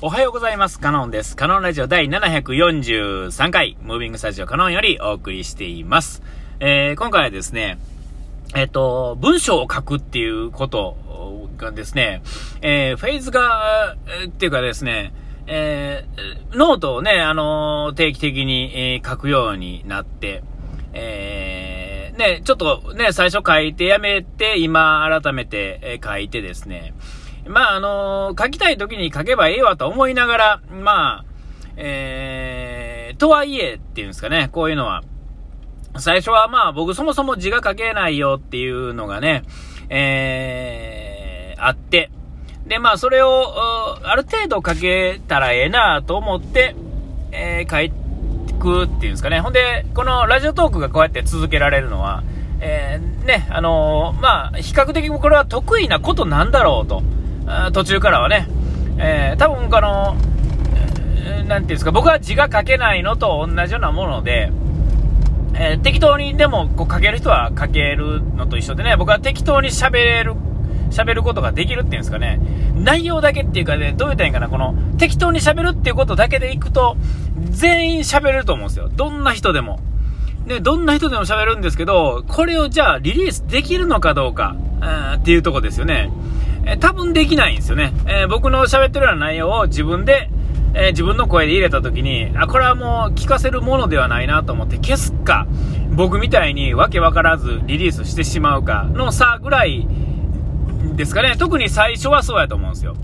おはようございます。カノンです。カノンラジオ第743回、ムービングスタジオカノンよりお送りしています。えー、今回はですね、えっ、と、文章を書くっていうことがですね、えー、フェーズが、えーっていうかですね、えー、ノートをね、あのー定期的に、えー書くようになって、えー、ね、ちょっとね、最初書いてやめて、今改めて、え書いてですね、まあ、あの書きたい時に書けばええわと思いながら、まあ、えー、とはいえっていうんですかね、こういうのは。最初はまあ僕そもそも字が書けないよっていうのがね、えー、あって、でまあそれを、ある程度書けたらええなと思って、えー、書いてくっていうんですかね。ほんで、このラジオトークがこうやって続けられるのは、えー、ね、あのーまあ比較的これは得意なことなんだろうと、途中からはね、えー、多分この、えーなんていうんですか、僕は字が書けないのと同じようなもので、えー適当にでもこう書ける人は書けるのと一緒でね、僕は適当に喋れる、喋ることができるっていうんですかね、内容だけっていうかね、どう言ったらいいかな、この適当に喋るっていうことだけでいくと、全員喋れると思うんですよ。どんな人でも。で、どんな人でも喋るんですけど、これをじゃあリリースできるのかどうか、あーっていうとこですよね。えー多分できないんですよね。えー僕の喋ってるような内容を自分で、えー自分の声で入れた時に、あ、これはもう聞かせるものではないなと思って消すか、僕みたいにわけわからずリリースしてしまうかの差ぐらいですかね。特に最初はそうやと思うんですよ。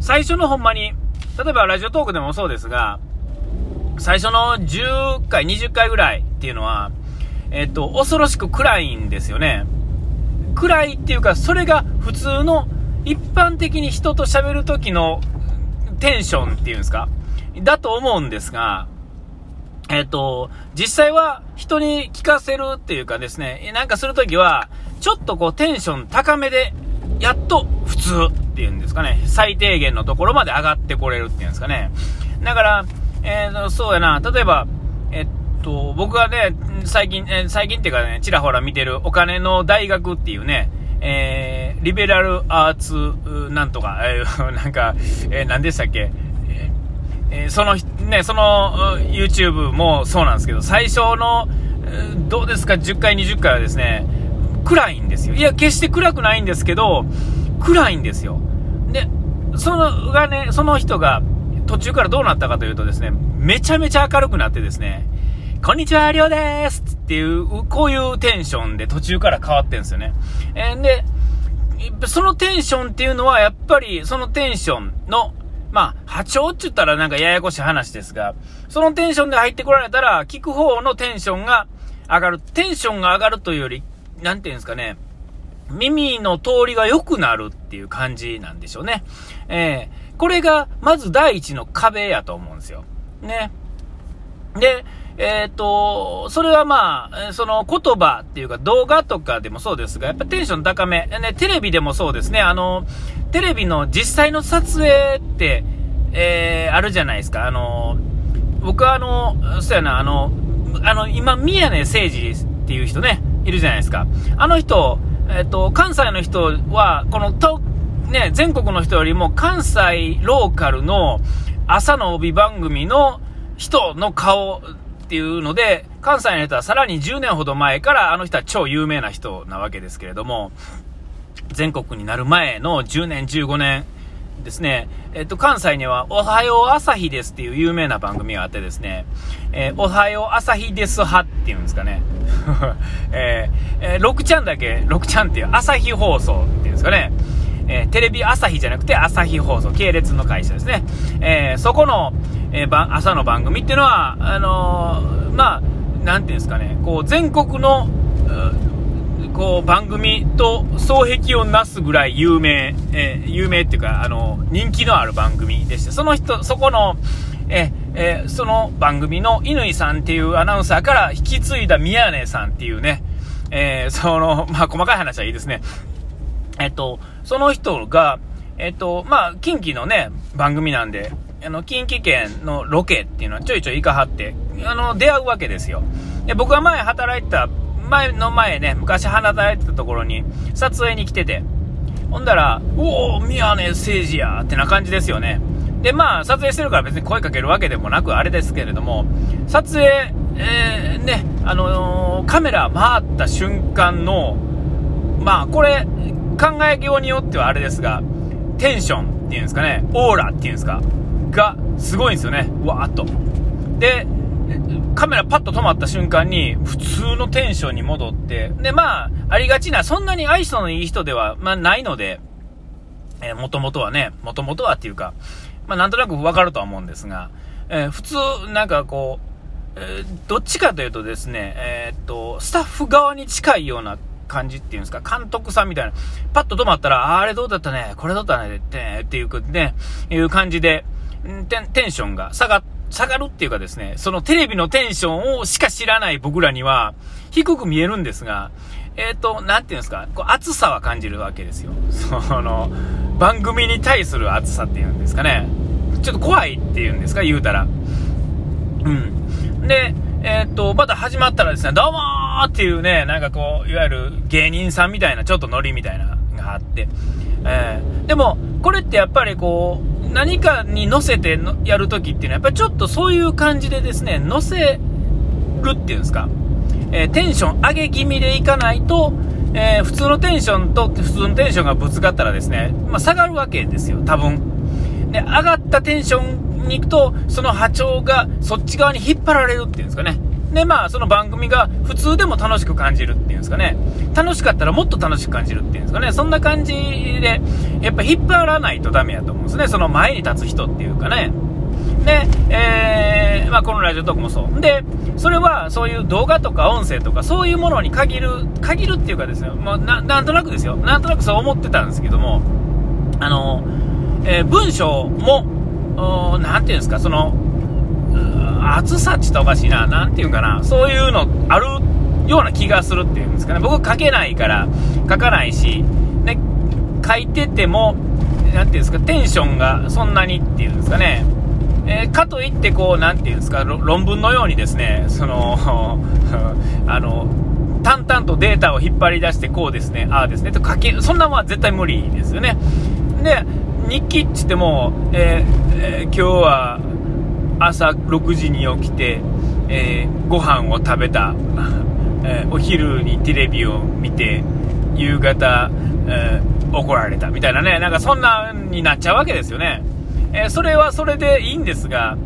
最初のほんまに、例えばラジオトークでもそうですが、最初の10回、20回ぐらいっていうのは、えっと、恐ろしく暗いんですよね。暗いっていうか、それが普通の一般的に人と喋る時のテンションっていうんですか？だと思うんですが、えっと、実際は人に聞かせるっていうかですね、なんかするときは、ちょっとこうテンション高めで、やっと普通っていうんですかね、最低限のところまで上がってこれるっていうんですかね。だから、えーとそうやな、例えば、えっと、僕がね、最近、え最近っていうかね、ちらほら見てるお金の大学っていうね、えーリベラルアーツなんとか、えーなんか、えー何でしたっけ、えーその、ね、その、YouTube もそうなんですけど、最初の、どうですか、10回、20回はですね、暗いんですよ。いや、決して暗くないんですけど、暗いんですよ。で、そのがね、その人が途中からどうなったかというとですね、めちゃめちゃ明るくなってですね、こんにちは、りょうですっていう、こういうテンションで途中から変わってんですよね。えーで、そのテンションっていうのは、やっぱりそのテンションの、まあ、波長って言ったらなんかややこしい話ですが、そのテンションで入ってこられたら、聞く方のテンションが上がる。テンションが上がるというより、なんていうんですかね、耳の通りが良くなるっていう感じなんでしょうね。えーこれが、まず第一の壁やと思うんですよ。ね。で、えっ、と、それはまあ、その言葉っていうか動画とかでもそうですが、やっぱテンション高め。ね、テレビでもそうですね。あの、テレビの実際の撮影って、えーあるじゃないですか。あの、僕はあの、そうやな、あの、あの、今、宮根誠司っていう人ね、いるじゃないですか。あの人、えっ、と、関西の人は、この、と、ね、全国の人よりも関西ローカルの朝の帯番組の人の顔っていうので、関西の人はさらに10年ほど前からあの人は超有名な人なわけですけれども、全国になる前の10年、15年ですね、えっと、関西には、おはよう朝日ですっていう有名な番組があってですね、えーおはよう朝日です派っていうんですかね、えーえー6ちゃんだけ、6ちゃんっていう朝日放送っていうんですかね、えーテレビ朝日じゃなくて朝日放送、系列の会社ですね。えーそこの、えー朝の番組っていうのは、あのまあ、なんていうんですかね、こう、全国の、こう、番組と双璧をなすぐらい有名、え有名っていうか、あの、人気のある番組でして、その人、そこの、ええその番組の乾さんっていうアナウンサーから引き継いだ宮根さんっていうね、えーその、まあ、細かい話はいいですね。えっと、その人が、えっと、まあ、近畿のね、番組なんで、あの、近畿圏のロケっていうのはちょいちょい行かはって、あの、出会うわけですよ。で、僕が前働いてた、前の前ね、昔働いてたところに、撮影に来てて、ほんだら、おお、宮根誠司やってな感じですよね。で、まあ、撮影してるから別に声かけるわけでもなく、あれですけれども、撮影、えー、ね、あのー、カメラ回った瞬間の、まあ、これ、考えようによってはあれですが、テンションっていうんですかね、オーラっていうんですか、が、すごいんですよね、わーっと。で、カメラパッと止まった瞬間に、普通のテンションに戻って、で、まあ、ありがちな、そんなに愛想のいい人では、まあ、ないので、えー、もともとはね、もともとはっていうか、まあ、なんとなくわかるとは思うんですが、えー、普通、なんかこう、えー、どっちかというとですね、えー、っと、スタッフ側に近いような感じっていうんですか、監督さんみたいな、パッと止まったら、あれどうだったね、これどうだったね、ってっていうね、いう感じで、テテンションが下が、下がるっていうかですね、そのテレビのテンションをしか知らない僕らには、低く見えるんですが、えっ、ー、と、なんていうんですか、こう熱さは感じるわけですよ。その、番組に対する熱さっていうんですかね。ちょっと怖いっていうんですか、言うたら。うん。で、えっ、ー、と、また始まったらですね、どうもーっていうね、なんかこう、いわゆる芸人さんみたいな、ちょっとノリみたいなのがあって。えー、でも、これってやっぱりこう、何かに乗せてやるときっていうのは、やっぱりちょっとそういう感じでですね、乗せるっていうんですか。えー、テンション上げ気味でいかないと、えー、普通のテンションと普通のテンションがぶつかったらですね、まあ、下がるわけですよ、多分。で、上がったテンションに行くと、その波長がそっち側に引っ張られるっていうんですかね。で、まあ、その番組が普通でも楽しく感じるっていうんですかね。楽しかったらもっと楽しく感じるっていうんですかね。そんな感じで、やっぱ引っ張らないとダメやと思うんですね。その前に立つ人っていうかね。で、えー、まあ、このラジオトークもそう。で、それはそういう動画とか音声とかそういうものに限る、限るっていうかですね、もうなんとなくですよ。なんとなくそう思ってたんですけども、あの、えー、文章も、なんていうんですか、その、暑さって言ったらおかしいな、なんていうかな、そういうのあるような気がするっていうんですかね。僕書けないから書かないし、ね、書いてても、なんていうんですか、テンションがそんなにっていうんですかね。えー、かといって、こう、なんていうんですか、論文のようにですね、その、あの、淡々とデータを引っ張り出して、こうですね、ああですね、と書け、そんなもんは絶対無理ですよね。で、日記って言っても、えーえー、今日は朝6時に起きて、えー、ご飯を食べた、えー、お昼にテレビを見て、夕方、えー、怒られたみたいなね、なんかそんなになっちゃうわけですよね。え、それはそれでいいんですが、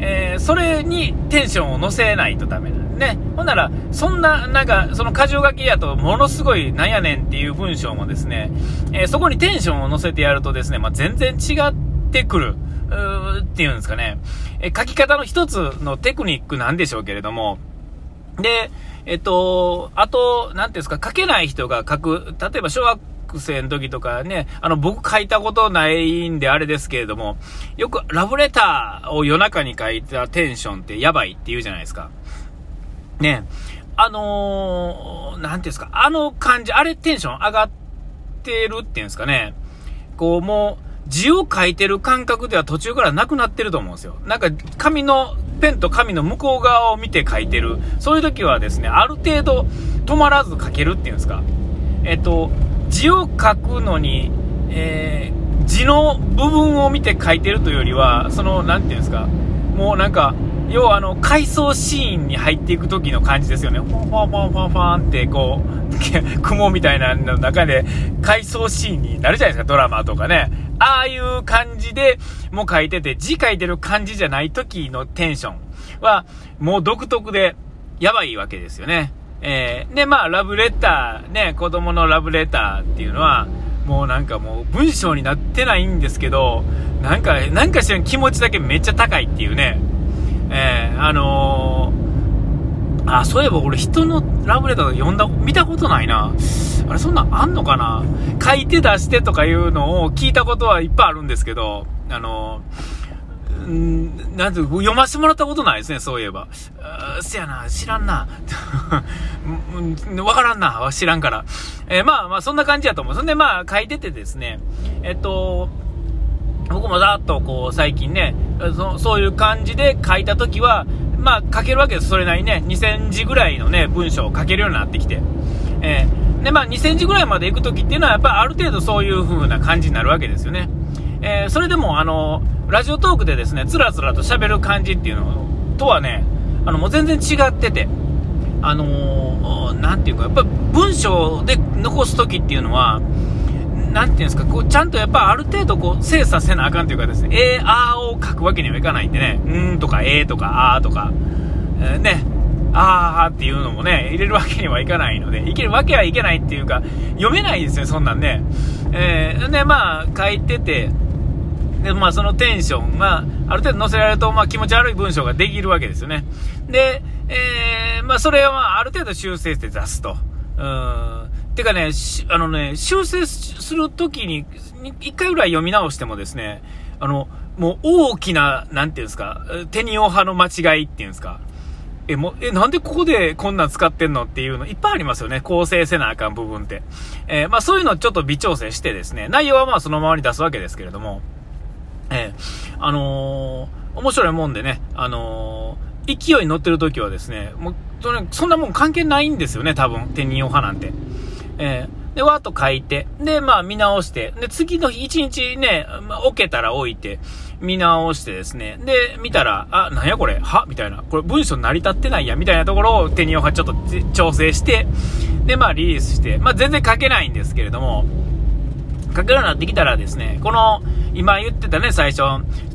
え、それにテンションを乗せないとダメなんですね。ほんなら、そんな、なんか、その箇条書きやと、ものすごいなんやねんっていう文章もですね、え、そこにテンションを乗せてやるとですね、まあ、全然違ってくる、っていうんですかね、え書き方の一つのテクニックなんでしょうけれども、で、えっと、あと、なんていうんですか、書けない人が書く、例えば小学生の時とかね、あの、僕書いたことないんであれですけれども、よくラブレターを夜中に書いたテンションってやばいって言うじゃないですか。ね。あのー、なんていうんですか、あの感じ、あれテンション上がってるっていうんですかね。こう、もう、字を書いてる感覚では途中からなくなってると思うんですよ。なんか、紙の、ペンと紙の向こう側を見て書いてる。そういう時はですね、ある程度止まらず書けるっていうんですか。えっと、字を書くのに、えー、字の部分を見て書いてるというよりは、その、何ていうんですか、もうなんか、要はあの、回想シーンに入っていく時の感じですよね。ファンファンファンファンファンってこう、雲みたいなの中で回想シーンになるじゃないですか、ドラマとかね。ああいう感じでもう書いてて、字書いてる感じじゃない時のテンションは、もう独特でやばいわけですよね。えー、で、まあ、ラブレター、ね、子供のラブレターっていうのは、もうなんかもう文章になってないんですけど、なんか、なんかしら気持ちだけめっちゃ高いっていうね、えー、あのー、あ、そういえば俺人のラブレター読んだ、見たことないな。あれ、そんなんあんのかな？書いて出してとかいうのを聞いたことはいっぱいあるんですけど、あのーんなんて読ませてもらったことないですね、そういえば。うせやな、知らんな。わからんな、知らんから。えー、まあまあ、そんな感じやと思う。そんで、まあ、書いててですね、えっと、僕もざっとこう、最近ねそ、そういう感じで書いたときは、まあ、書けるわけです。それなりにね、2000字ぐらいのね、文章を書けるようになってきて。えー、で、まあ、2000字ぐらいまで行くときっていうのは、やっぱある程度そういう風な感じになるわけですよね。えー、それでも、あの、ラジオトークでですね、つらつらと喋る感じっていうのとはね、あの、もう全然違ってて、あのー、なんていうか、やっぱ文章で残すときっていうのは、なんていうんですか、こう、ちゃんとやっぱある程度こう、精査せなあかんというかですね、えー、あーを書くわけにはいかないんでね、うーんとか、えーとか、あーとか、えー、ね、あーっていうのもね、入れるわけにはいかないので、いけるわけはいけないっていうか、読めないですね、そんなんね。えー、で、まあ、書いてて、で、まあ、そのテンションが、ある程度載せられると、まあ、気持ち悪い文章ができるわけですよね。で、えー、まあ、それは、あ、ある程度修正して出すと。うん。てかね、あのね、修正するときに、一回ぐらい読み直してもですね、あの、もう大きな、なんていうんですか、テニオ派の間違いっていうんですか、え、もえ、なんでここでこんなん使ってんのっていうのいっぱいありますよね。構成せなあかん部分って。えー、まあそういうのをちょっと微調整してですね、内容はまあそのままに出すわけですけれども、えー、あのー、面白いもんでね、あの勢いに乗ってる時はですね、もう、そんなもん関係ないんですよね、多分、天人派なんて。えー、で、わーっと書いて、で、まあ見直して、で、次の日、一日ね、まあ、置けたら置いて、見直してですね、で、見たら、あ、なんやこれ、は？みたいな、これ文章成り立ってないや、みたいなところを手にオハちょっと調整して、で、まあリリースして、まあ全然書けないんですけれども、書けるようになってきたらですね、この、今言ってたね、最初、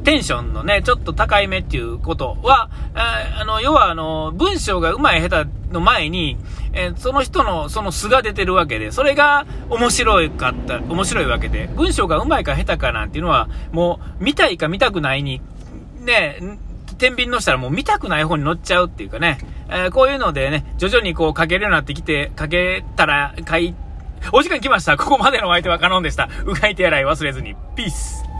テンションのね、ちょっと高いめっていうことは、あの、要はあの、文章が上手い下手の前に、えー、その人のその素が出てるわけで、それが面白かった、面白いわけで、文章が上手いか下手かなんていうのは、もう見たいか見たくないに、ね、天秤のしたらもう見たくない方に乗っちゃうっていうかね、えー、こういうのでね、徐々にこう書けるようになってきて、書けたら書い、お時間来ました。ここまでのお相手はカノンでした。うがい手洗い忘れずに。ピース。